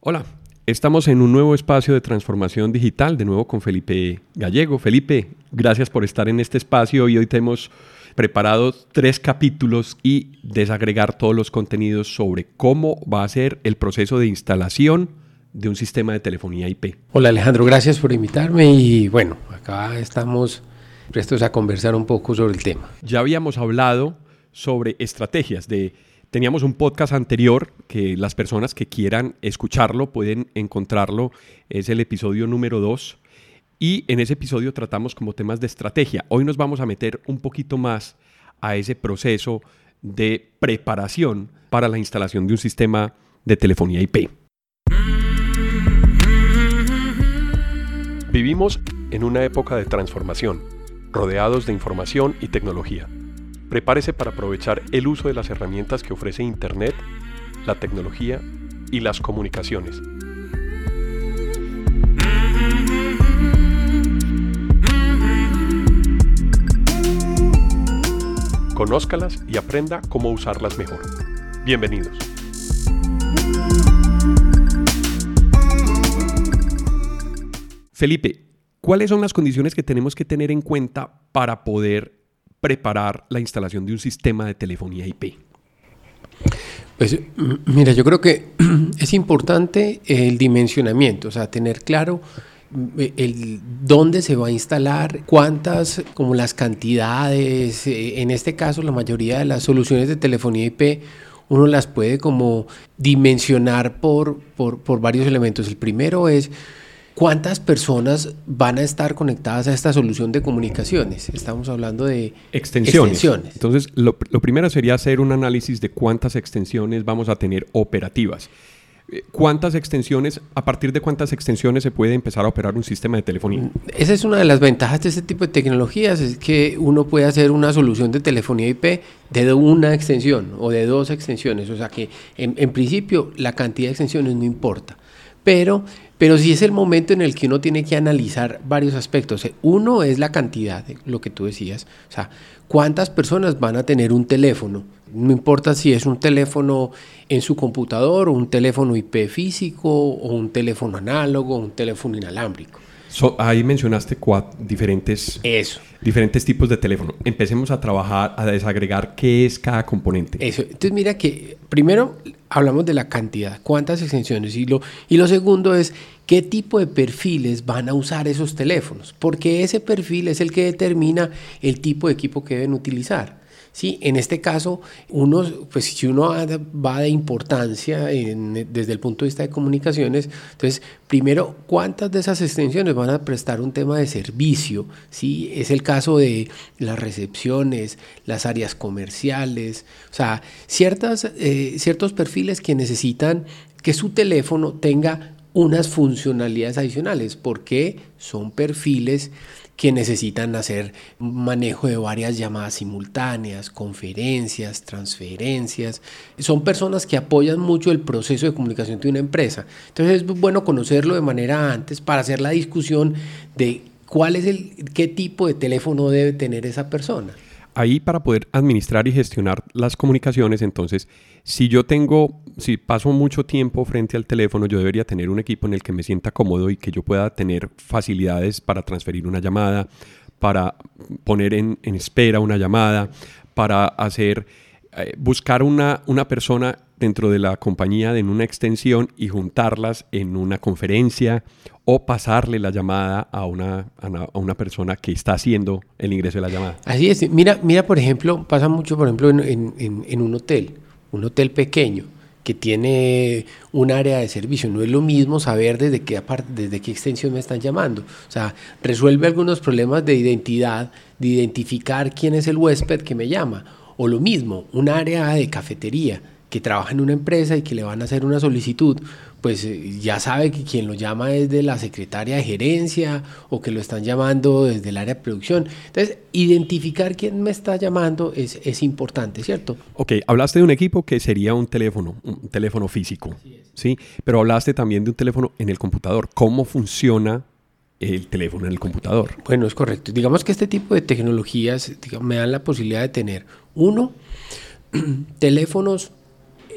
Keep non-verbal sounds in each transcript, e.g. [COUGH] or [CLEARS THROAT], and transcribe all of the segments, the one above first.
Hola, estamos en un nuevo espacio de transformación digital, de nuevo con Felipe Gallego. Felipe, gracias por estar en este espacio y hoy te hemos preparado tres capítulos y desagregar todos los contenidos sobre cómo va a ser el proceso de instalación de un sistema de telefonía IP. Hola Alejandro, gracias por invitarme y bueno, acá estamos prestos a conversar un poco sobre el tema. Ya habíamos hablado sobre estrategias de... Teníamos un podcast anterior que las personas que quieran escucharlo pueden encontrarlo, es el episodio número 2 y en ese episodio tratamos como temas de estrategia. Hoy nos vamos a meter un poquito más a ese proceso de preparación para la instalación de un sistema de telefonía IP. Vivimos en una época de transformación, rodeados de información y tecnología. Prepárese para aprovechar el uso de las herramientas que ofrece Internet, la tecnología y las comunicaciones. Conózcalas y aprenda cómo usarlas mejor. Bienvenidos. Felipe, ¿cuáles son las condiciones que tenemos que tener en cuenta para poder preparar la instalación de un sistema de telefonía IP? Pues mira, yo creo que [CLEARS THROAT] es importante el dimensionamiento, o sea, tener claro eh, el dónde se va a instalar, cuántas, como las cantidades, eh, en este caso la mayoría de las soluciones de telefonía IP uno las puede como dimensionar por, por, por varios elementos. El primero es ¿Cuántas personas van a estar conectadas a esta solución de comunicaciones? Estamos hablando de extensiones. Entonces, lo, primero sería hacer un análisis de cuántas extensiones vamos a tener operativas. Eh, ¿Cuántas extensiones, a partir de cuántas extensiones se puede empezar a operar un sistema de telefonía? Esa es una de las ventajas de este tipo de tecnologías, es que uno puede hacer una solución de telefonía IP de una extensión o de dos extensiones. O sea que en, en principio la cantidad de extensiones no importa. Pero pero sí es el momento en el que uno tiene que analizar varios aspectos. Uno es la cantidad, lo que tú decías. O sea, ¿cuántas personas van a tener un teléfono? No importa si es un teléfono en su computador, o un teléfono IP físico, o un teléfono análogo, o un teléfono inalámbrico ahí mencionaste cuatro diferentes, Eso. diferentes tipos de teléfono. Empecemos a trabajar, a desagregar qué es cada componente. Eso. Entonces mira que primero hablamos de la cantidad, cuántas extensiones. Y lo, y lo segundo es qué tipo de perfiles van a usar esos teléfonos. Porque ese perfil es el que determina el tipo de equipo que deben utilizar. Sí, en este caso, uno, pues si uno va de importancia desde el punto de vista de comunicaciones, entonces, primero, ¿cuántas de esas extensiones van a prestar un tema de servicio? Sí, es el caso de las recepciones, las áreas comerciales, o sea, ciertas, eh, ciertos perfiles que necesitan que su teléfono tenga unas funcionalidades adicionales, porque son perfiles que necesitan hacer manejo de varias llamadas simultáneas, conferencias, transferencias. Son personas que apoyan mucho el proceso de comunicación de una empresa. Entonces es bueno conocerlo de manera antes para hacer la discusión de cuál es el qué tipo de teléfono debe tener esa persona ahí para poder administrar y gestionar las comunicaciones, entonces, si yo tengo, si paso mucho tiempo frente al teléfono, yo debería tener un equipo en el que me sienta cómodo y que yo pueda tener facilidades para transferir una llamada, para poner en, espera una llamada, para hacer, eh, buscar una, una persona dentro de la compañía en una extensión y juntarlas en una conferencia o pasarle la llamada a una, a una, persona que está haciendo el ingreso de la llamada. Así es. Mira, mira por ejemplo, pasa mucho, por ejemplo, en, en, un hotel, un hotel pequeño que tiene un área de servicio. No es lo mismo saber desde qué, desde qué extensión me están llamando. O sea, resuelve algunos problemas de identidad, de identificar quién es el huésped que me llama. O lo mismo, un área de cafetería que trabaja en una empresa y que le van a hacer una solicitud, pues eh, ya sabe que quien lo llama es de la secretaria de gerencia o que lo están llamando desde el área de producción. Entonces, identificar quién me está llamando es, es importante, ¿cierto? Ok, hablaste de un equipo que sería un teléfono, un teléfono físico, ¿sí? Pero hablaste también de un teléfono en el computador. ¿Cómo funciona el teléfono en el computador? Bueno, es correcto. Digamos que este tipo de tecnologías me dan la posibilidad de tener, uno, [CLEARS THROAT] teléfonos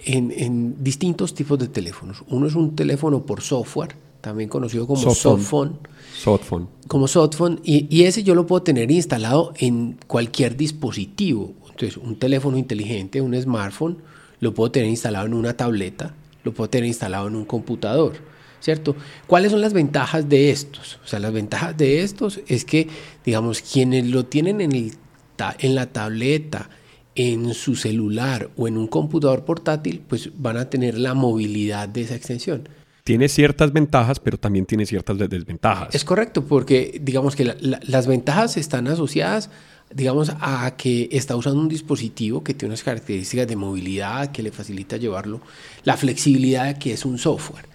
en, distintos tipos de teléfonos. Uno es un teléfono por software, también conocido como softphone. Softphone. Como softphone. Y, y, ese yo lo puedo tener instalado en cualquier dispositivo. Entonces, un teléfono inteligente, un smartphone, lo puedo tener instalado en una tableta, lo puedo tener instalado en un computador. ¿Cierto? ¿Cuáles son las ventajas de estos? O sea, las ventajas de estos es que, digamos, quienes lo tienen en, el, en la tableta, en su celular o en un computador portátil, pues van a tener la movilidad de esa extensión. Tiene ciertas ventajas, pero también tiene ciertas desventajas. Es correcto, porque digamos que las ventajas están asociadas, digamos, a que está usando un dispositivo que tiene unas características de movilidad, que le facilita llevarlo, la flexibilidad que es un software.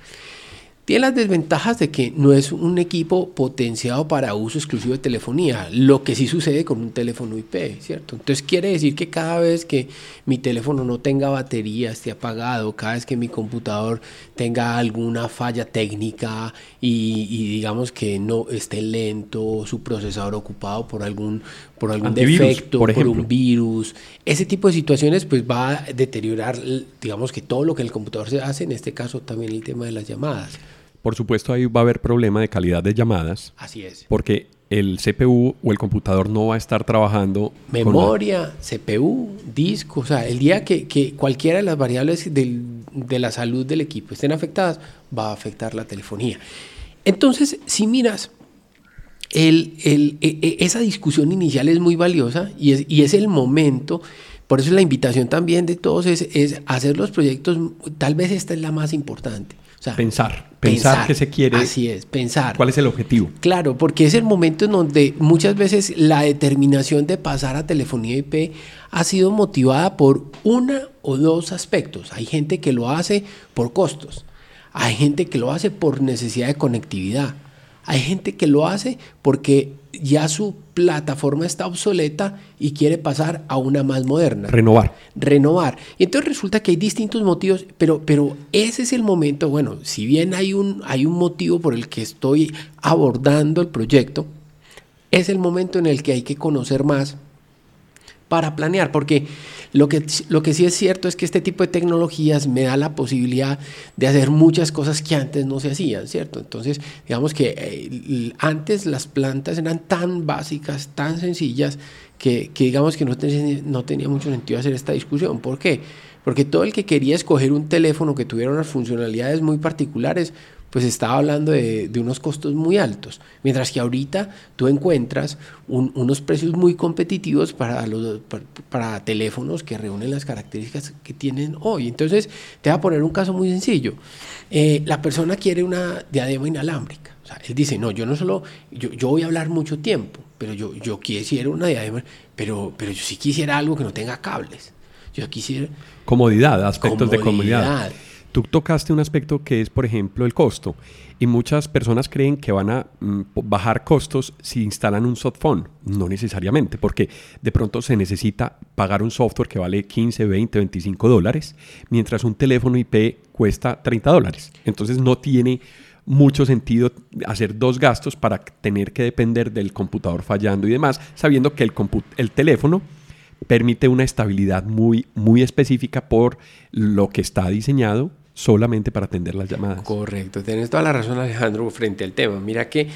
Tiene las desventajas de que no es un equipo potenciado para uso exclusivo de telefonía, lo que sí sucede con un teléfono IP, ¿cierto? Entonces quiere decir que cada vez que mi teléfono no tenga batería, esté apagado, cada vez que mi computador tenga alguna falla técnica y, digamos que no esté lento, su procesador ocupado por algún, por algún defecto, por, por un virus, ese tipo de situaciones pues va a deteriorar, digamos que todo lo que el computador se hace, en este caso también el tema de las llamadas. Por supuesto, ahí va a haber problema de calidad de llamadas. Así es. Porque el CPU o el computador no va a estar trabajando. Memoria, CPU, disco. O sea, el día que, cualquiera de las variables de la salud del equipo estén afectadas, va a afectar la telefonía. Entonces, si miras, el, e, e, esa discusión inicial es muy valiosa y es, y es el momento. Por eso la invitación también de todos es, es hacer los proyectos, tal vez esta es la más importante pensar, pensar, qué se quiere. Así es, pensar. ¿Cuál es el objetivo? Claro, porque es el momento en donde muchas veces la determinación de pasar a telefonía IP ha sido motivada por una o dos aspectos. Hay gente que lo hace por costos, hay gente que lo hace por necesidad de conectividad, hay gente que lo hace porque ya su plataforma está obsoleta y quiere pasar a una más moderna. Renovar. Renovar. Y entonces resulta que hay distintos motivos, pero, pero ese es el momento, bueno, si bien hay un, hay un motivo por el que estoy abordando el proyecto, es el momento en el que hay que conocer más para planear, porque lo que, lo que sí es cierto es que este tipo de tecnologías me da la posibilidad de hacer muchas cosas que antes no se hacían, ¿cierto? Entonces, digamos que eh, antes las plantas eran tan básicas, tan sencillas, que, digamos que no, no tenía mucho sentido hacer esta discusión. ¿Por qué? Porque todo el que quería escoger un teléfono que tuviera unas funcionalidades muy particulares, pues estaba hablando de, unos costos muy altos. Mientras que ahorita tú encuentras unos precios muy competitivos para, los, para, teléfonos que reúnen las características que tienen hoy. Entonces, te voy a poner un caso muy sencillo. Eh, la persona quiere una diadema inalámbrica. O sea, él dice, no, yo no solo, yo, yo voy a hablar mucho tiempo, pero yo, yo quisiera una diadema, pero, pero yo sí quisiera algo que no tenga cables. Yo quisiera... Comodidad, aspectos de comodidad. Tú tocaste un aspecto que es, por ejemplo, el costo. Y muchas personas creen que van a mm, bajar costos si instalan un softphone. No necesariamente, porque de pronto se necesita pagar un software que vale 15, 20, 25 dólares, mientras un teléfono IP cuesta 30 dólares. Entonces no tiene mucho sentido hacer dos gastos para tener que depender del computador fallando y demás, sabiendo que el, el teléfono permite una estabilidad muy, muy específica por lo que está diseñado solamente para atender las llamadas. Correcto, tienes toda la razón Alejandro frente al tema. Mira que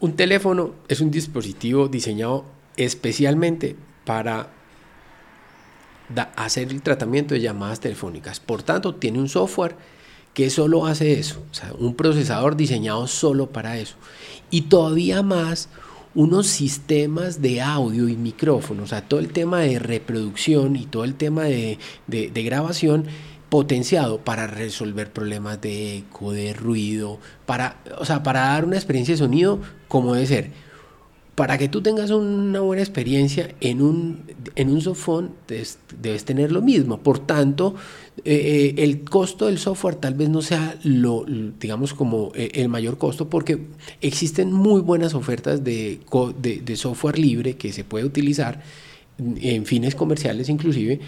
un teléfono es un dispositivo diseñado especialmente para hacer el tratamiento de llamadas telefónicas. Por tanto, tiene un software que solo hace eso, o sea, un procesador diseñado solo para eso. Y todavía más, unos sistemas de audio y micrófonos, o sea, todo el tema de reproducción y todo el tema de, de grabación potenciado para resolver problemas de eco, de ruido, para, o sea, para dar una experiencia de sonido como debe ser. Para que tú tengas una buena experiencia en un, en un debes, tener lo mismo. Por tanto, eh, eh, el costo del software tal vez no sea lo, digamos, como eh, el mayor costo, porque existen muy buenas ofertas de, de, software libre que se puede utilizar en fines comerciales inclusive.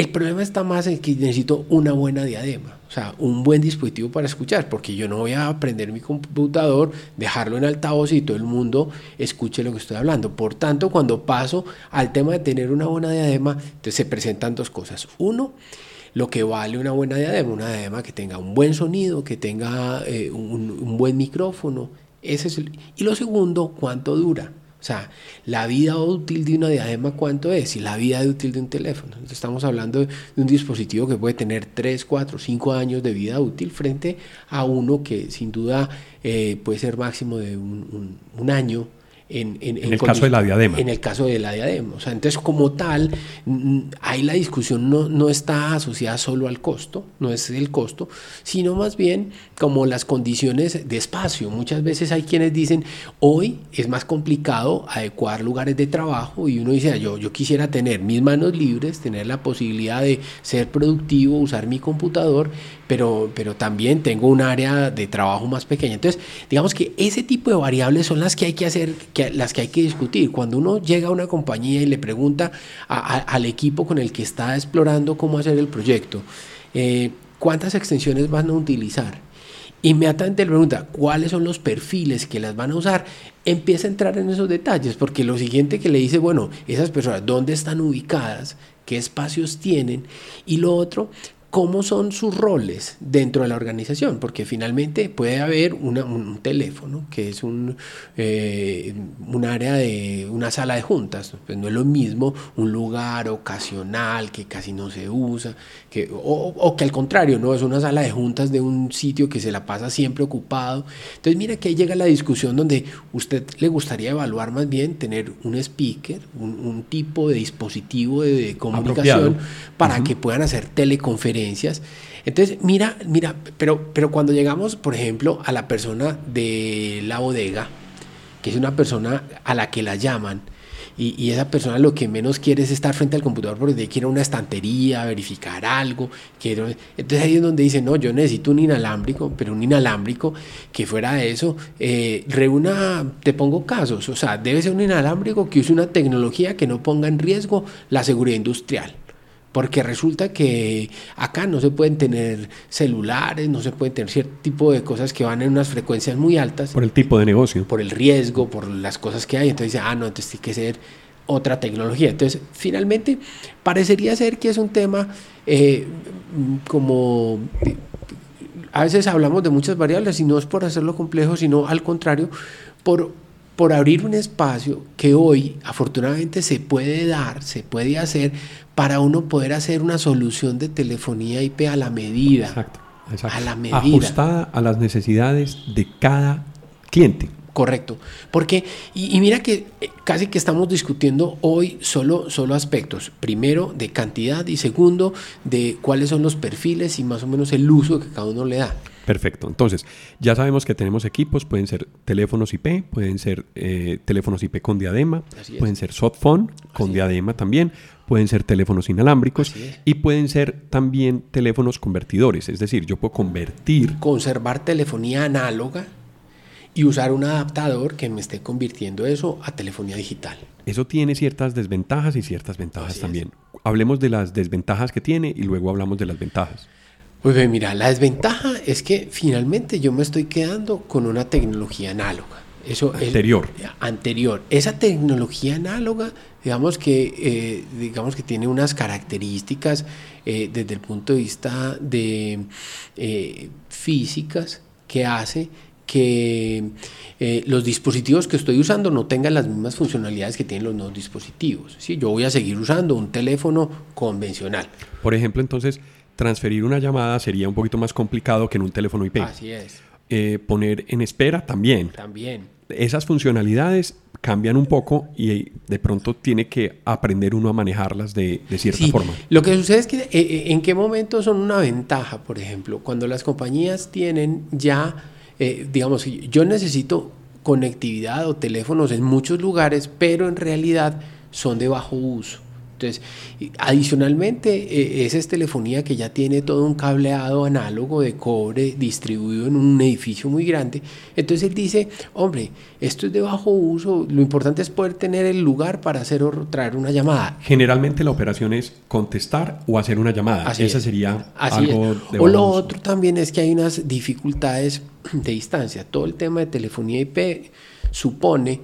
El problema está más en que necesito una buena diadema, o sea, un buen dispositivo para escuchar, porque yo no voy a prender mi computador, dejarlo en altavoz y todo el mundo escuche lo que estoy hablando. Por tanto, cuando paso al tema de tener una buena diadema, entonces se presentan dos cosas. Uno, lo que vale una buena diadema, una diadema que tenga un buen sonido, que tenga eh, un, buen micrófono. Ese es y lo segundo, cuánto dura. O sea, la vida útil de una diadema, ¿cuánto es? Y la vida útil de un teléfono. estamos hablando de un dispositivo que puede tener 3, 4, 5 años de vida útil frente a uno que sin duda eh, puede ser máximo de un, un año en, el caso de la diadema. En el caso de la diadema. O sea, entonces como tal, ahí la discusión no, no está asociada solo al costo, no es el costo, sino más bien como las condiciones de espacio. Muchas veces hay quienes dicen, hoy es más complicado adecuar lugares de trabajo y uno dice, ah, yo, yo quisiera tener mis manos libres, tener la posibilidad de ser productivo, usar mi computador, pero, pero también tengo un área de trabajo más pequeña. Entonces, digamos que ese tipo de variables son las que hay que hacer, que, las que hay que discutir. Cuando uno llega a una compañía y le pregunta al equipo con el que está explorando cómo hacer el proyecto, eh, ¿cuántas extensiones van a utilizar? Inmediatamente le pregunta cuáles son los perfiles que las van a usar, empieza a entrar en esos detalles, porque lo siguiente que le dice, bueno, esas personas, ¿dónde están ubicadas? ¿Qué espacios tienen? Y lo otro, cómo son sus roles dentro de la organización, porque finalmente puede haber un teléfono que es un, eh, un área de una sala de juntas, pues no es lo mismo un lugar ocasional que casi no se usa, que, o, que al contrario, no es una sala de juntas de un sitio que se la pasa siempre ocupado. Entonces mira que ahí llega la discusión donde usted le gustaría evaluar más bien tener un speaker, un, tipo de dispositivo de, comunicación para que puedan hacer teleconferencias entonces, mira, mira, pero, pero cuando llegamos, por ejemplo, a la persona de la bodega, que es una persona a la que la llaman, y, esa persona lo que menos quiere es estar frente al computador porque quiere una estantería, verificar algo. Quiero... Entonces ahí es donde dice, no, yo necesito un inalámbrico, pero un inalámbrico que fuera de eso, eh, reúna, te pongo casos, o sea, debe ser un inalámbrico que use una tecnología que no ponga en riesgo la seguridad industrial. Porque resulta que acá no se pueden tener celulares, no se pueden tener cierto tipo de cosas que van en unas frecuencias muy altas. Por el tipo de negocio. Por el riesgo, por las cosas que hay. Entonces dice, ah, no, entonces tiene que ser otra tecnología. Entonces, finalmente, parecería ser que es un tema eh, como... A veces hablamos de muchas variables y no es por hacerlo complejo, sino al contrario, por por abrir un espacio que hoy afortunadamente se puede dar, se puede hacer para uno poder hacer una solución de telefonía IP a la medida. Exacto, exacto. A la medida. Ajustada a las necesidades de cada cliente. Correcto. Porque, y, mira que eh, casi que estamos discutiendo hoy solo, solo aspectos. Primero, de cantidad y segundo, de cuáles son los perfiles y más o menos el uso que cada uno le da. Perfecto. Entonces, ya sabemos que tenemos equipos, pueden ser teléfonos IP, pueden ser eh, teléfonos IP con diadema, pueden ser softphone con diadema también, pueden ser teléfonos inalámbricos y pueden ser también teléfonos convertidores. Es decir, yo puedo convertir. Conservar telefonía análoga y usar un adaptador que me esté convirtiendo eso a telefonía digital. Eso tiene ciertas desventajas y ciertas ventajas también. Hablemos de las desventajas que tiene y luego hablamos de las ventajas. Pues mira, la desventaja es que finalmente yo me estoy quedando con una tecnología análoga. Eso anterior. anterior. Esa tecnología análoga, digamos que, eh, digamos que tiene unas características eh, desde el punto de vista de eh, físicas que hace que los dispositivos que estoy usando no tengan las mismas funcionalidades que tienen los nuevos dispositivos. ¿sí? Yo voy a seguir usando un teléfono convencional. Por ejemplo, entonces, transferir una llamada sería un poquito más complicado que en un teléfono IP. Así es. Eh, poner en espera también. También. Esas funcionalidades cambian un poco y de pronto tiene que aprender uno a manejarlas de, cierta forma. Lo que sucede es que eh, eh, en qué momento son una ventaja, por ejemplo, cuando las compañías tienen ya, digamos, yo necesito conectividad o teléfonos en muchos lugares, pero en realidad son de bajo uso. Entonces, adicionalmente, e, esa es telefonía que ya tiene todo un cableado análogo de cobre distribuido en un edificio muy grande. Entonces él dice, hombre, esto es de bajo uso, lo importante es poder tener el lugar para hacer o traer una llamada. Generalmente la operación es contestar o hacer una llamada. Así Esa sería algo de O lo otro también es que hay unas dificultades [CLEARS THROAT] de distancia. Todo el tema de telefonía IP supone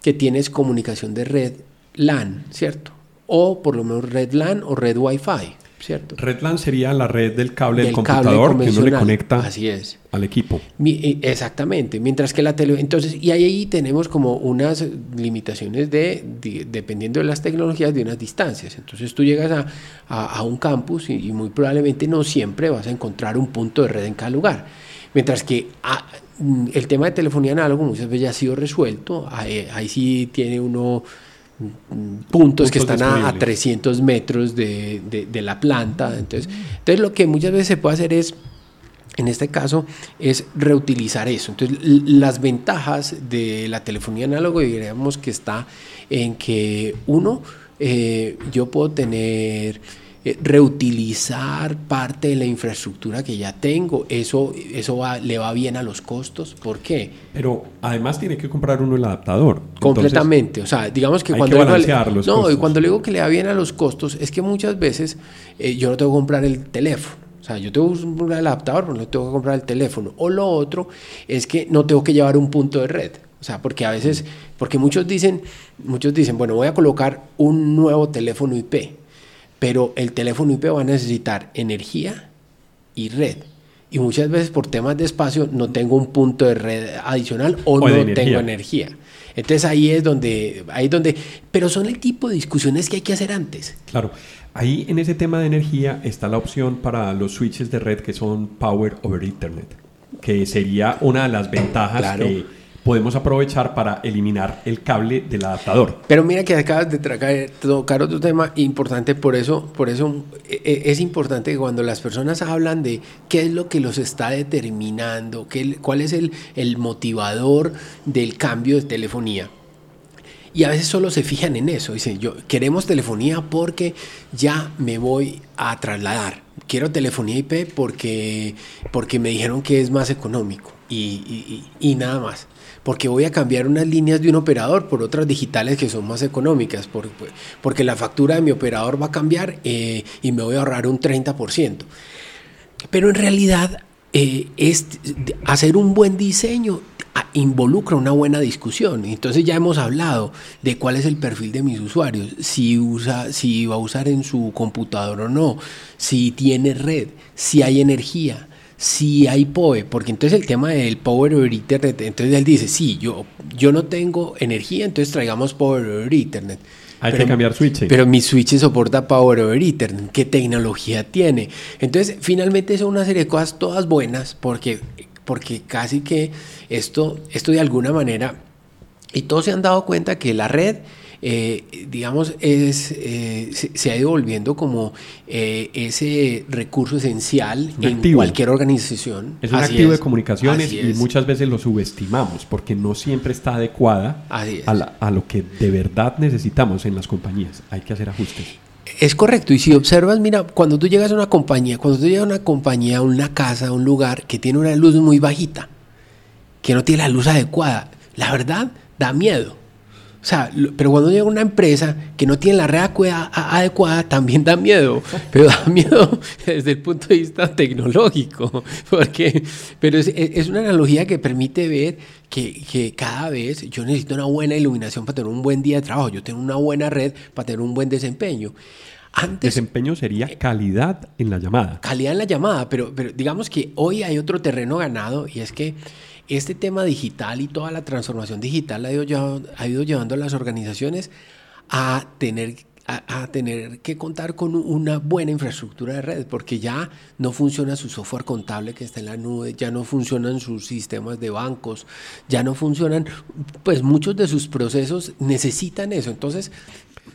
que tienes comunicación de red LAN, ¿cierto? O por lo menos red LAN o red Wi-Fi. ¿cierto? Redland sería la red del cable del, computador que uno le conecta Así es. al equipo. Eh, exactamente. Mientras que la tele... Entonces, y ahí tenemos como unas limitaciones de, dependiendo de las tecnologías, de unas distancias. Entonces tú llegas a, un campus y, muy probablemente no siempre vas a encontrar un punto de red en cada lugar. Mientras que ah, mm, el tema de telefonía análoga muchas veces ya ha sido resuelto. ahí sí tiene uno puntos, que están a, 300 metros de, la planta. Entonces, entonces, lo que muchas veces se puede hacer es, en este caso, es reutilizar eso. Entonces, las ventajas de la telefonía análoga diríamos que está en que uno, eh, yo puedo tener eh, reutilizar parte de la infraestructura que ya tengo. Eso, eso le va bien a los costos. ¿Por qué? Pero además tiene que comprar uno el adaptador. Completamente. o sea, digamos que cuando, le, no, y cuando le digo que le va bien a los costos, es que muchas veces eh, yo no tengo que comprar el teléfono. O sea, yo tengo que comprar el adaptador, pero no tengo que comprar el teléfono. O lo otro es que no tengo que llevar un punto de red. O sea, porque a veces, porque muchos dicen, muchos dicen, bueno, voy a colocar un nuevo teléfono IP pero el teléfono IP va a necesitar energía y red. Y muchas veces por temas de espacio no tengo un punto de red adicional o, no tengo energía. Entonces ahí es donde, ahí es donde, pero son el tipo de discusiones que hay que hacer antes. Claro, ahí en ese tema de energía está la opción para los switches de red que son Power over Ethernet, que sería una de las ventajas que podemos aprovechar para eliminar el cable del adaptador. Pero mira que acabas de tocar otro tema importante, por eso, por eso e, e, es importante que cuando las personas hablan de qué es lo que los está determinando, qué, cuál es el, el motivador del cambio de telefonía, y a veces solo se fijan en eso. Dicen, yo queremos telefonía porque ya me voy a trasladar. Quiero telefonía IP porque, porque me dijeron que es más económico y, y nada más porque voy a cambiar unas líneas de un operador por otras digitales que son más económicas, porque la factura de mi operador va a cambiar eh, y me voy a ahorrar un 30%. Pero en realidad eh, es, hacer un buen diseño involucra una buena discusión. Entonces ya hemos hablado de cuál es el perfil de mis usuarios, si, usa, si va a usar en su computador o no, si tiene red, si hay energía, si hay POE, porque entonces el tema del Power over Ethernet, entonces él dice, sí, yo, yo no tengo energía, entonces traigamos Power over Ethernet. Hay que cambiar switch. Pero mi switch soporta Power over Ethernet. ¿Qué tecnología tiene? Entonces, finalmente son una serie de cosas todas buenas porque, porque casi que esto, esto de alguna manera, y todos se han dado cuenta que la red eh, digamos, es, eh, se, ha ido volviendo como eh, ese recurso esencial en cualquier organización. Es un activo de comunicaciones y muchas veces lo subestimamos porque no siempre está adecuada a, a lo que de verdad necesitamos en las compañías. Hay que hacer ajustes. Es correcto, y si observas, mira, cuando tú llegas a una compañía, cuando tú llegas a una compañía, a una casa, a un lugar que tiene una luz muy bajita, que no tiene la luz adecuada, la verdad da miedo. O sea, pero cuando llega una empresa que no tiene la red adecuada, también da miedo. [LAUGHS] Pero da miedo [LAUGHS] desde el punto de vista tecnológico. [LAUGHS] Porque, pero es, una analogía que permite ver que, cada vez yo necesito una buena iluminación para tener un buen día de trabajo. Yo tengo una buena red para tener un buen desempeño. Antes, desempeño sería calidad en la llamada. Calidad en la llamada, pero, pero digamos que hoy hay otro terreno ganado y es que este tema digital y toda la transformación digital ha ido, llevando a las organizaciones a tener, a, tener que contar con una buena infraestructura de red, porque ya no funciona su software contable que está en la nube, ya no funcionan sus sistemas de bancos, ya no funcionan, pues muchos de sus procesos necesitan eso. Entonces,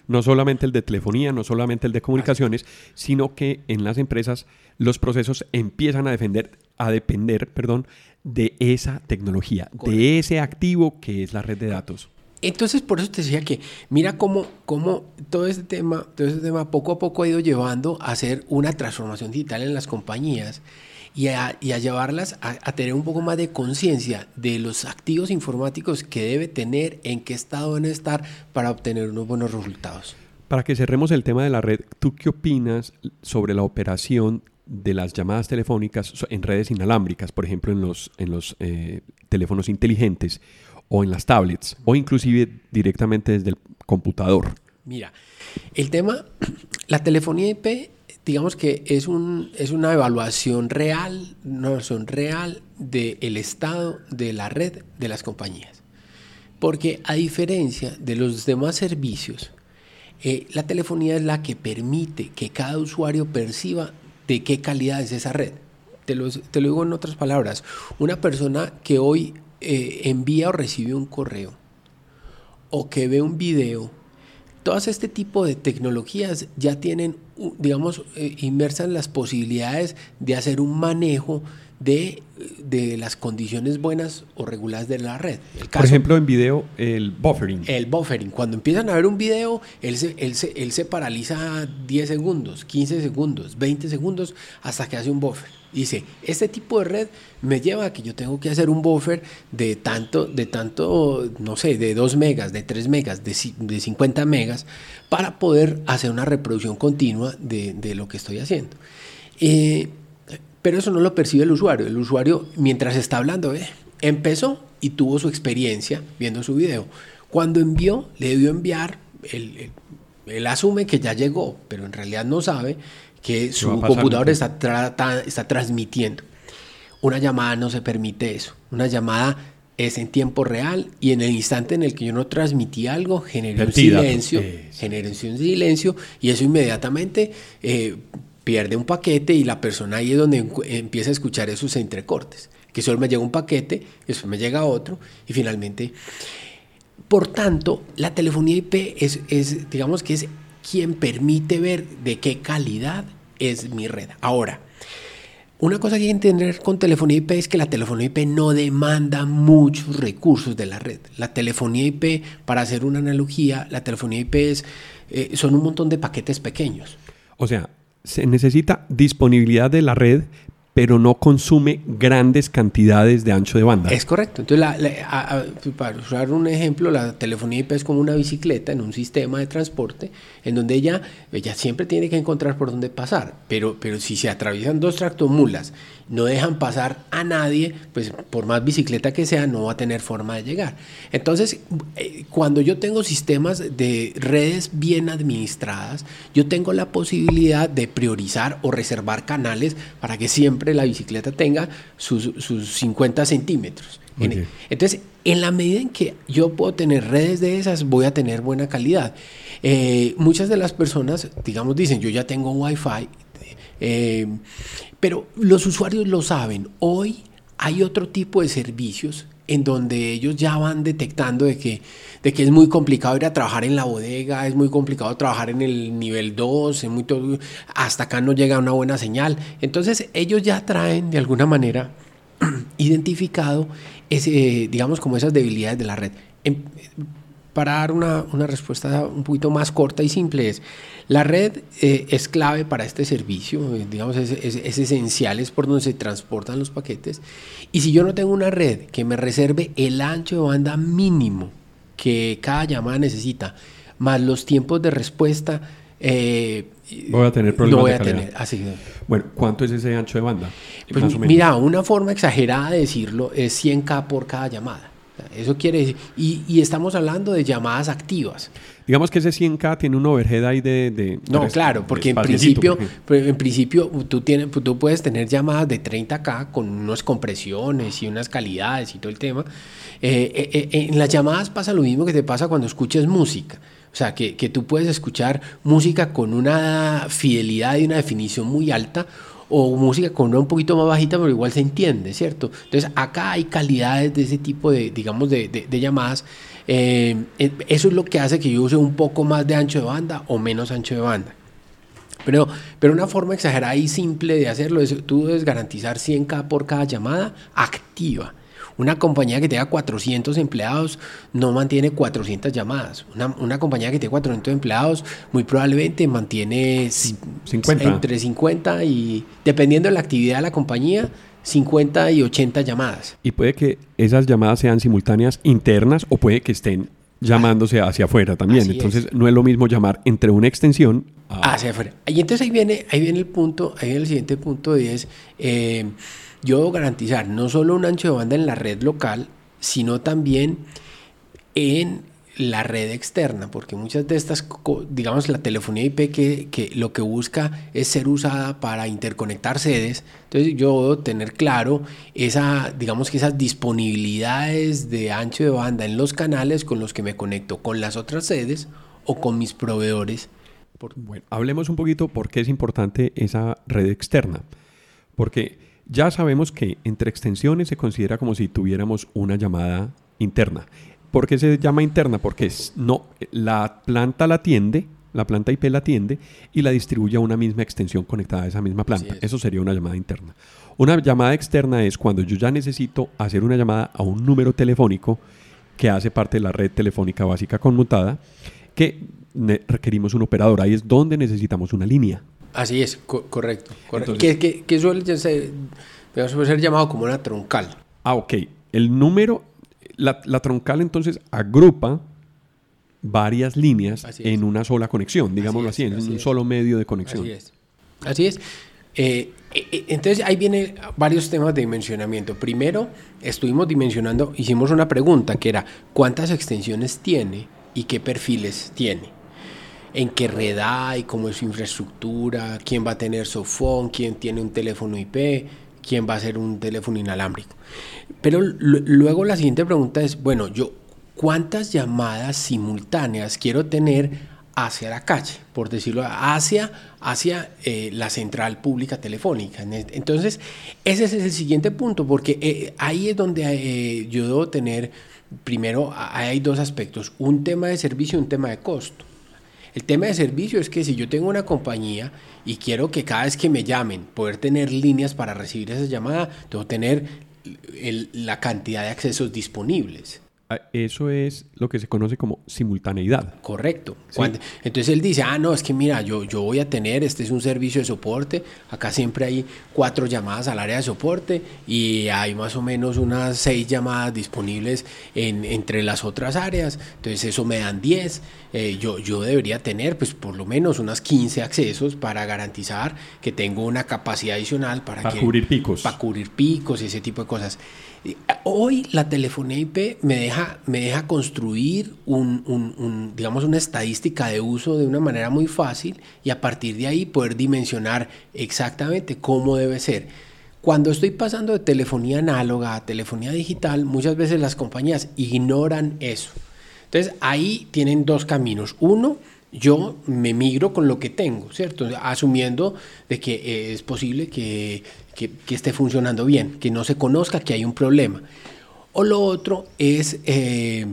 no solamente el de telefonía, no solamente el de comunicaciones, sino que en las empresas los procesos empiezan a, defender, a depender perdón, de esa tecnología, de ese activo que es la red de datos. Entonces, por eso te decía que mira cómo, cómo todo, este tema, todo este tema poco a poco ha ido llevando a hacer una transformación digital en las compañías y a, llevarlas a, tener un poco más de conciencia de los activos informáticos que debe tener, en qué estado deben estar para obtener unos buenos resultados. Para que cerremos el tema de la red, ¿tú qué opinas sobre la operación de las llamadas telefónicas en redes inalámbricas, por ejemplo en los, en los eh, teléfonos inteligentes o en las tablets o inclusive directamente desde el computador. Mira, el tema, [CLEARS THROAT] la telefonía IP digamos que es, un, es una evaluación real, una evaluación real del estado de la red de las compañías. Porque a diferencia de los demás servicios, eh, la telefonía es la que permite que cada usuario perciba de qué calidad es esa red. Te lo, te lo digo en otras palabras, una persona que hoy eh, envía o recibe un correo o que ve un video, todas este tipo de tecnologías ya tienen, digamos, eh, inmersas las posibilidades de hacer un manejo de, de, las condiciones buenas o reguladas de la red. Por ejemplo, en video, el buffering. El buffering. Cuando empiezan a ver un video, él se, él se, él se paraliza 10 segundos, 15 segundos, 20 segundos, hasta que hace un buffer. Dice, este tipo de red me lleva a que yo tengo que hacer un buffer de tanto, de tanto, no sé, de 2 megas, de 3 megas, de, de 50 megas, para poder hacer una reproducción continua de, de lo que estoy haciendo. Eh, pero eso no lo percibe el usuario. El usuario, mientras está hablando, eh, empezó y tuvo su experiencia viendo su video. Cuando envió, le debió enviar, él, él asume que ya llegó, pero en realidad no sabe que su computador está, está transmitiendo. Una llamada no se permite eso. Una llamada es en tiempo real y en el instante en el que yo no transmití algo, generé un silencio, generé un silencio y eso inmediatamente eh, pierde un paquete y la persona ahí es donde empieza a escuchar esos entrecortes. Que solo me llega un paquete, después me llega otro y finalmente... Por tanto, la telefonía IP es, es, digamos que es quien permite ver de qué calidad es mi red. Ahora, una cosa que hay que entender con telefonía IP es que la telefonía IP no demanda muchos recursos de la red. La telefonía IP, para hacer una analogía, la telefonía IP es, eh, son un montón de paquetes pequeños. O sea, se necesita disponibilidad de la red, pero no consume grandes cantidades de ancho de banda. Es correcto. Entonces, para usar un ejemplo, la telefonía IP es como una bicicleta en un sistema de transporte en donde ella, ella siempre tiene que encontrar por dónde pasar. Pero, pero si se atraviesan dos tractomulas, no dejan pasar a nadie, pues por más bicicleta que sea, no va a tener forma de llegar. Entonces, eh, cuando yo tengo sistemas de redes bien administradas, yo tengo la posibilidad de priorizar o reservar canales para que siempre la bicicleta tenga sus, sus 50 centímetros. Entonces, en la medida en que yo puedo tener redes de esas, voy a tener buena calidad. Eh, muchas de las personas, digamos, dicen, yo ya tengo Wi-Fi, eh, pero los usuarios lo saben. Hoy hay otro tipo de servicios en donde ellos ya van detectando de que, de que es muy complicado ir a trabajar en la bodega, es muy complicado trabajar en el nivel 2, muy hasta acá no llega una buena señal. Entonces ellos ya traen de alguna manera [CLEARS THROAT] identificado ese, digamos como esas debilidades de la red. Em, para dar una, respuesta un poquito más corta y simple es, la red eh, es clave para este servicio, eh, digamos, es, esencial, es por donde se transportan los paquetes. Y si yo no tengo una red que me reserve el ancho de banda mínimo que cada llamada necesita, más los tiempos de respuesta, eh, voy a tener problemas voy a tener, así. Bueno, ¿cuánto es ese ancho de banda? Pues mira, una forma exagerada de decirlo es 100K por cada llamada. Eso quiere decir, y, estamos hablando de llamadas activas. Digamos que ese 100K tiene un overhead ahí de... no, claro, porque en principio, en principio tú, tienes, tú puedes tener llamadas de 30K con unas compresiones y unas calidades y todo el tema. Eh, eh, eh, en las llamadas pasa lo mismo que te pasa cuando escuches música. O sea, que, que tú puedes escuchar música con una fidelidad y una definición muy alta o música con una un poquito más bajita, pero igual se entiende, ¿cierto? Entonces acá hay calidades de ese tipo de, digamos, de, llamadas. Eh, eh, eso es lo que hace que yo use un poco más de ancho de banda o menos ancho de banda. Pero, pero una forma exagerada y simple de hacerlo es, tú debes garantizar 100K por cada llamada activa. Una compañía que tenga 400 empleados no mantiene 400 llamadas. Una, compañía que tenga 400 empleados muy probablemente mantiene 50. entre 50 y, dependiendo de la actividad de la compañía, 50 y 80 llamadas. Y puede que esas llamadas sean simultáneas internas o puede que estén llamándose hacia afuera también. entonces no es lo mismo llamar entre una extensión hacia afuera. Y entonces ahí viene, ahí viene el punto, ahí viene el siguiente punto y es eh, yo debo garantizar no solo un ancho de banda en la red local, sino también en la red externa, porque muchas de estas, digamos, la telefonía IP que, que, lo que busca es ser usada para interconectar sedes. Entonces yo debo tener claro esa, digamos que esas disponibilidades de ancho de banda en los canales con los que me conecto con las otras sedes o con mis proveedores. Bueno, hablemos un poquito por qué es importante esa red externa. Porque ya sabemos que entre extensiones se considera como si tuviéramos una llamada interna. ¿Por qué se llama interna? Porque no, la planta la atiende, la planta IP la atiende y la distribuye a una misma extensión conectada a esa misma planta. Eso sería una llamada interna. Una llamada externa es cuando yo ya necesito hacer una llamada a un número telefónico que hace parte de la red telefónica básica conmutada, que requerimos un operador. Ahí es donde necesitamos una línea. Así es, correcto. que, suele ser, ser llamado como una troncal. Ah, ok. El número la, troncal entonces agrupa varias líneas en una sola conexión, digámoslo así, en un solo medio de conexión. Así es. Así es. Eh, eh, eh, entonces ahí vienen varios temas de dimensionamiento. Primero, estuvimos dimensionando, hicimos una pregunta que era, ¿cuántas extensiones tiene y qué perfiles tiene? En qué red hay, cómo es su infraestructura, quién va a tener softphone, quién tiene un teléfono IP, quién va a ser un teléfono inalámbrico. Pero luego la siguiente pregunta es, bueno, yo, ¿cuántas llamadas simultáneas quiero tener hacia la calle, por decirlo, hacia, hacia eh, la central pública telefónica. Entonces, ese es el siguiente punto, porque eh, ahí es donde eh, yo debo tener, primero, hay dos aspectos, un tema de servicio y un tema de costo. El tema de servicio es que si yo tengo una compañía y quiero que cada vez que me llamen poder tener líneas para recibir esa llamada, debo tener la cantidad de accesos disponibles. Ah, eso es lo que se conoce como simultaneidad. Correcto. entonces él dice, ah, no, es que mira, yo, yo voy a tener, este es un servicio de soporte, acá siempre hay cuatro llamadas al área de soporte y hay más o menos unas seis llamadas disponibles en, entre las otras áreas, entonces eso me dan diez. Eh, yo, yo debería tener pues por lo menos unas 15 accesos para garantizar que tengo una capacidad adicional para, cubrir picos. Para cubrir picos y ese tipo de cosas. Hoy la telefonía IP me deja, me deja construir un, digamos, una estadística de uso de una manera muy fácil y a partir de ahí poder dimensionar exactamente cómo debe ser. Cuando estoy pasando de telefonía análoga a telefonía digital, muchas veces las compañías ignoran eso. Entonces ahí tienen dos caminos. Uno, yo me migro con lo que tengo, ¿cierto? Asumiendo de que es posible que, esté funcionando bien, que no se conozca que hay un problema. O lo otro es, eh,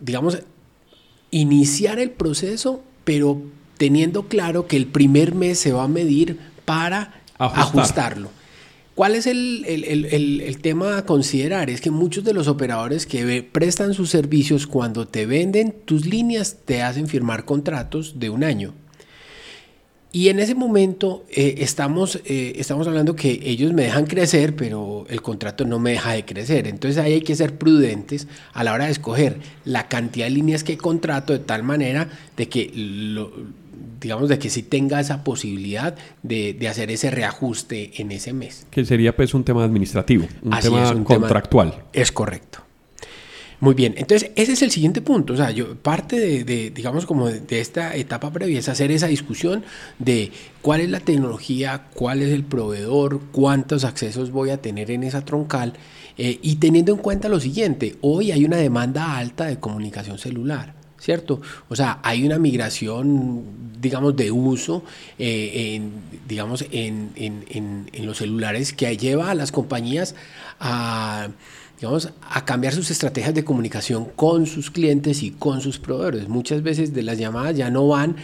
digamos, iniciar el proceso, pero teniendo claro que el primer mes se va a medir para ajustarlo. ¿Cuál es el, tema a considerar? Es que muchos de los operadores que prestan sus servicios cuando te venden tus líneas te hacen firmar contratos de un año. Y en ese momento eh, estamos, eh, estamos hablando que ellos me dejan crecer, pero el contrato no me deja de crecer. Entonces ahí hay que ser prudentes a la hora de escoger la cantidad de líneas que contrato de tal manera de que lo, digamos, de que sí tenga esa posibilidad de, hacer ese reajuste en ese mes. Que sería pues un tema administrativo, un tema contractual. es correcto. Muy bien, entonces ese es el siguiente punto. O sea, yo parte de, digamos, como de, esta etapa previa es hacer esa discusión de cuál es la tecnología, cuál es el proveedor, cuántos accesos voy a tener en esa troncal eh, y teniendo en cuenta lo siguiente, hoy hay una demanda alta de comunicación celular. ¿cierto? O sea, hay una migración, digamos, de uso, eh, en, digamos, en, en, en, los celulares que lleva a las compañías a digamos, a cambiar sus estrategias de comunicación con sus clientes y con sus proveedores. Muchas veces de las llamadas ya no van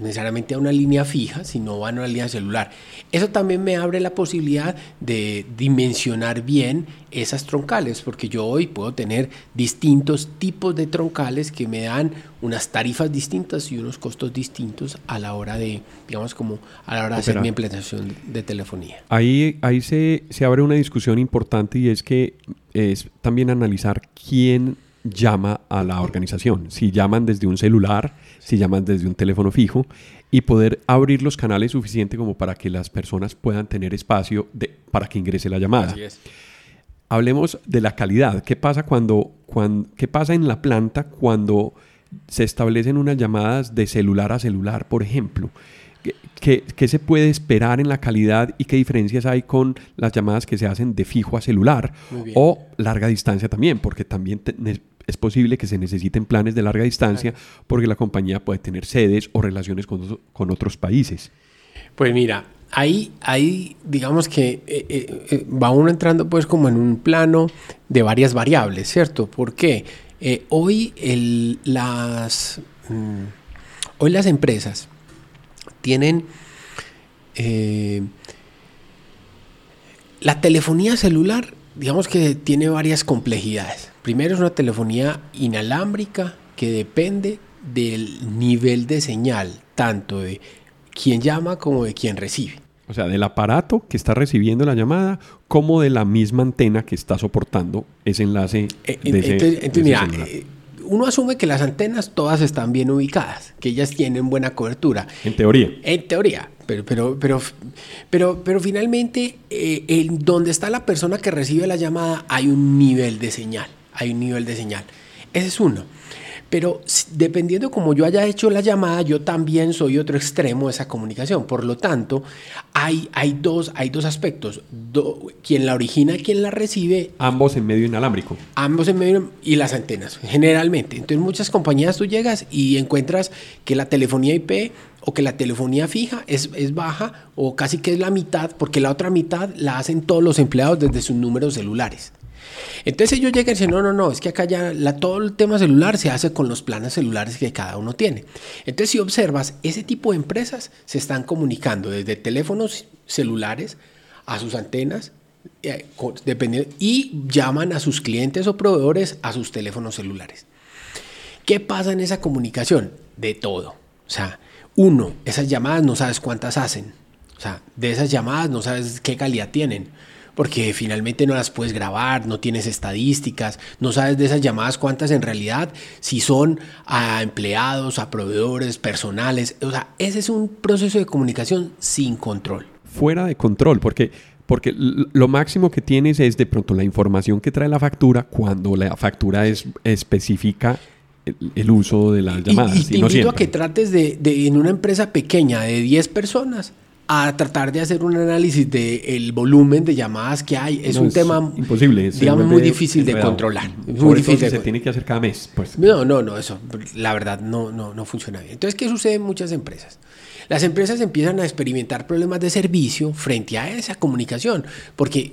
necesariamente a una línea fija, sino van a una línea celular. Eso también me abre la posibilidad de dimensionar bien esas troncales, porque yo hoy puedo tener distintos tipos de troncales que me dan unas tarifas distintas y unos costos distintos a la hora de, digamos, como a la hora de hacer mi implementación de telefonía. Ahí, ahí se, se abre una discusión importante y es que es también analizar quién llama a la organización. Si llaman desde un celular, si llaman desde un teléfono fijo y poder abrir los canales suficiente como para que las personas puedan tener espacio de, para que ingrese la llamada. Hablemos de la calidad. ¿Qué pasa cuando, cuando qué pasa en la planta cuando se establecen unas llamadas de celular a celular, por ejemplo? ¿Qué, qué, se puede esperar en la calidad y qué diferencias hay con las llamadas que se hacen de fijo a celular o larga distancia también? Porque también es posible que se necesiten planes de larga distancia porque la compañía puede tener sedes o relaciones con, con otros países. Pues mira, ahí, ahí digamos que eh, eh, eh, va uno entrando pues como en un plano de varias variables, ¿cierto? Porque hoy, las, mm, hoy las empresas tienen... la telefonía celular, digamos que tiene varias complejidades. Primero es una telefonía inalámbrica que depende del nivel de señal, tanto de quien llama como de quien recibe. O sea, del aparato que está recibiendo la llamada, como de la misma antena que está soportando ese enlace. Eh, entonces, mira, eh, uno asume que las antenas todas están bien ubicadas, que ellas tienen buena cobertura. En teoría. En teoría, pero, pero, pero, pero, pero finalmente, eh, donde está la persona que recibe la llamada, hay un nivel de señal. Hay un nivel de señal. Ese es uno. Pero dependiendo como yo haya hecho la llamada, yo también soy otro extremo de esa comunicación. Por lo tanto, hay, hay, dos, hay dos aspectos. quien la origina, quien la recibe. Ambos en medio inalámbrico. Ambos en medio y las antenas, generalmente. Entonces, muchas compañías tú llegas y encuentras que la telefonía IP o que la telefonía fija es, es, baja o casi que es la mitad, porque la otra mitad la hacen todos los empleados desde sus números celulares. Entonces ellos llegan y dicen, no, no, no, es que acá ya todo el tema celular se hace con los planes celulares que cada uno tiene. Entonces si observas, ese tipo de empresas se están comunicando desde teléfonos celulares a sus antenas eh, y llaman a sus clientes o proveedores a sus teléfonos celulares. ¿Qué pasa en esa comunicación? De todo. O sea, uno, esas llamadas no sabes cuántas hacen. O sea, de esas llamadas no sabes qué calidad tienen porque finalmente no las puedes grabar, no tienes estadísticas, no sabes de esas llamadas cuántas en realidad, si son a empleados, a proveedores, personales. O sea, ese es un proceso de comunicación sin control. Fuera de control, porque porque lo máximo que tienes es de pronto la información que trae la factura cuando la factura es específica el, uso de las llamadas. Y, te invito a que trates de, de, en una empresa pequeña de 10 personas, a tratar de hacer un análisis del volumen de llamadas que hay. Es un tema imposible, digamos, muy difícil de controlar. muy difícil se tiene que hacer cada mes. Pues. No, no, no, eso la verdad no, no, no funciona bien. Entonces, ¿qué sucede en muchas empresas? Las empresas empiezan a experimentar problemas de servicio frente a esa comunicación, porque,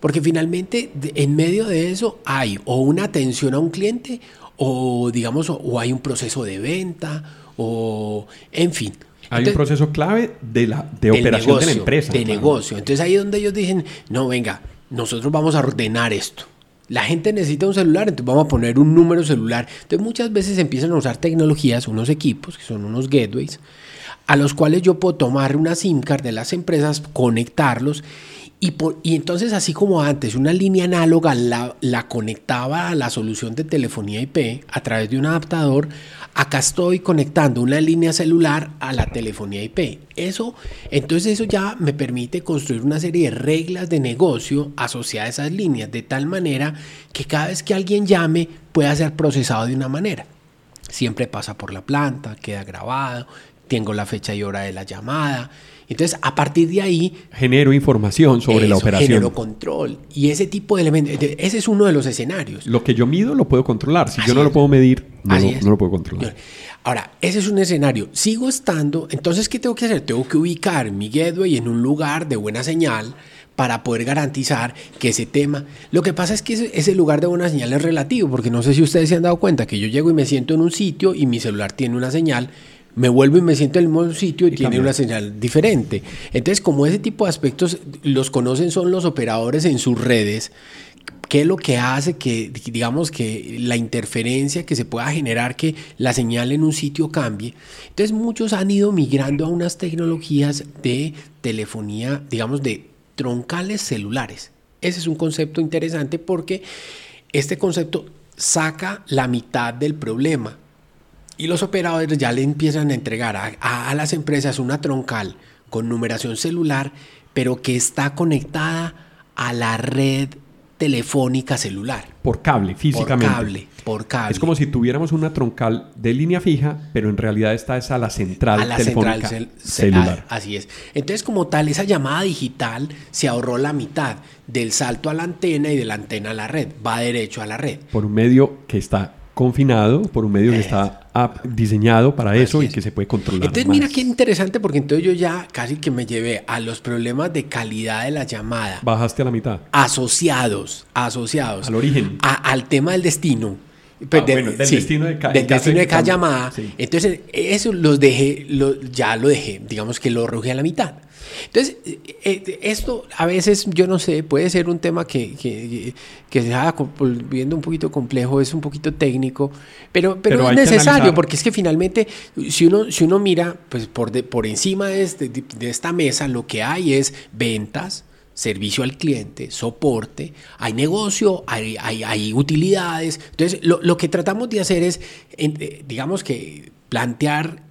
porque finalmente en medio de eso hay o una atención a un cliente o digamos o hay un proceso de venta o en fin, hay un proceso clave de, la, de operación de la empresa. De negocio. Entonces ahí es donde ellos dicen, no, venga, nosotros vamos a ordenar esto. La gente necesita un celular, entonces vamos a poner un número celular. Entonces muchas veces empiezan a usar tecnologías, unos equipos, que son unos gateways, a los cuales yo puedo tomar una SIM card de las empresas, conectarlos y, y, entonces, así como antes, una línea análoga la, la, conectaba a la solución de telefonía IP a través de un adaptador, acá estoy conectando una línea celular a la telefonía IP. Eso, entonces eso ya me permite construir una serie de reglas de negocio asociadas a esas líneas, de tal manera que cada vez que alguien llame pueda ser procesado de una manera. Siempre pasa por la planta, queda grabado, tengo la fecha y hora de la llamada. Entonces, a partir de ahí... Genero información sobre la operación. Genero control. Y ese tipo de elementos, ese es uno de los escenarios. Lo que yo mido lo puedo controlar. Si yo no lo puedo medir, no lo, puedo controlar. Ahora, ese es un escenario. Sigo estando, entonces, ¿qué tengo que hacer? Tengo que ubicar mi gateway en un lugar de buena señal para poder garantizar que ese tema... Lo que pasa es que ese, ese, lugar de buena señal es relativo, porque no sé si ustedes se han dado cuenta que yo llego y me siento en un sitio y mi celular tiene una señal, me vuelvo y me siento en el mismo sitio y, tiene una señal diferente. Entonces, como ese tipo de aspectos los conocen son los operadores en sus redes, ¿qué es lo que hace que, digamos, que la interferencia que se pueda generar, que la señal en un sitio cambie? Entonces, muchos han ido migrando a unas tecnologías de telefonía, digamos, de troncales celulares. Ese es un concepto interesante porque este concepto saca la mitad del problema y los operadores ya le empiezan a entregar a, las empresas una troncal con numeración celular, pero que está conectada a la red telefónica celular. Por cable, físicamente. Por cable, por cable. Es como si tuviéramos una troncal de línea fija, pero en realidad esta es a la central a la telefónica central cel- celular. así es. Entonces, como tal, esa llamada digital se ahorró la mitad del salto a la antena y de la antena a la red. Va derecho a la red. Por un medio que está confinado, por un medio que está diseñado para eso Así y es. que se puede controlar. Entonces, más. mira qué interesante, porque entonces yo ya casi que me llevé a los problemas de calidad de la llamada Bajaste a la mitad. asociados, asociados Al origen. a- al tema del destino. Pues Ah, bueno, del destino de ca- del destino de cada llamada. Sí. Entonces, eso los dejé, lo- ya lo dejé, digamos que lo arrojé a la mitad. Entonces, eh, eh, esto a veces, yo no sé, puede ser un tema que, que, que se va volviendo un poquito complejo, es un poquito técnico, pero, pero, Pero es necesario, porque es que finalmente, si uno, si uno mira, pues por, de- por encima de, este- de esta mesa, lo que hay es ventas, servicio al cliente, soporte, hay negocio, hay, hay, hay utilidades. Entonces, lo, lo que tratamos de hacer es, eh, digamos que, plantear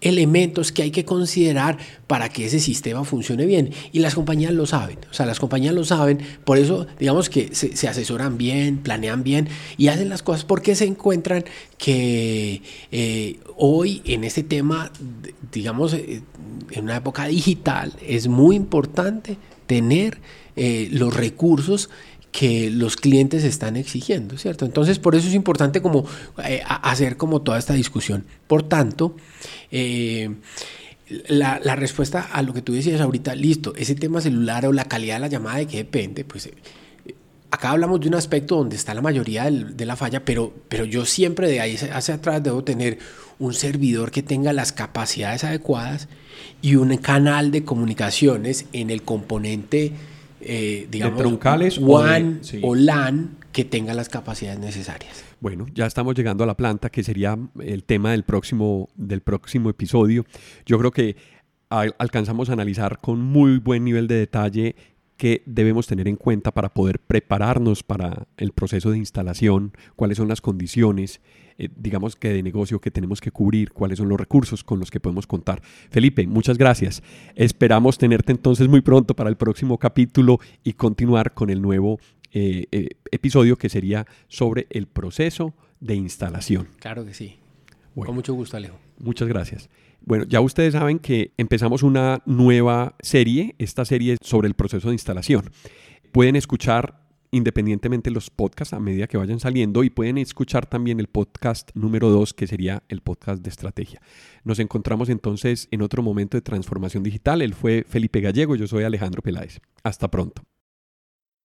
elementos que hay que considerar para que ese sistema funcione bien. Y las compañías lo saben, o sea, las compañías lo saben, por eso digamos que se, se asesoran bien, planean bien y hacen las cosas porque se encuentran que eh, hoy en este tema, digamos, eh, en una época digital, es muy importante tener eh, los recursos que los clientes están exigiendo, ¿cierto? Entonces, por eso es importante como eh, hacer como toda esta discusión. Por tanto, eh, la, la respuesta a lo que tú decías ahorita, listo, ese tema celular o la calidad de la llamada de qué depende, pues acá hablamos de un aspecto donde está la mayoría del- de la falla, pero, pero yo siempre de ahí hacia atrás debo tener un servidor que tenga las capacidades adecuadas y un canal de comunicaciones en el componente, eh, digamos, troncales o WAN sí. o LAN que tenga las capacidades necesarias. Bueno, ya estamos llegando a la planta, que sería el tema del próximo, del próximo episodio. Yo creo que al- alcanzamos a analizar con muy buen nivel de detalle qué debemos tener en cuenta para poder prepararnos para el proceso de instalación, cuáles son las condiciones, eh, digamos que de negocio que tenemos que cubrir, cuáles son los recursos con los que podemos contar. Felipe, muchas gracias. Esperamos tenerte entonces muy pronto para el próximo capítulo y continuar con el nuevo eh, eh, episodio que sería sobre el proceso de instalación. Claro que sí. Bueno. Con mucho gusto, Alejo. Muchas gracias. Bueno, ya ustedes saben que empezamos una nueva serie. Esta serie es sobre el proceso de instalación. Pueden escuchar independientemente los podcasts a medida que vayan saliendo y pueden escuchar también el podcast número 2 que sería el podcast de estrategia. Nos encontramos entonces en otro momento de transformación digital. Él fue Felipe Gallego, yo soy Alejandro Peláez. Hasta pronto.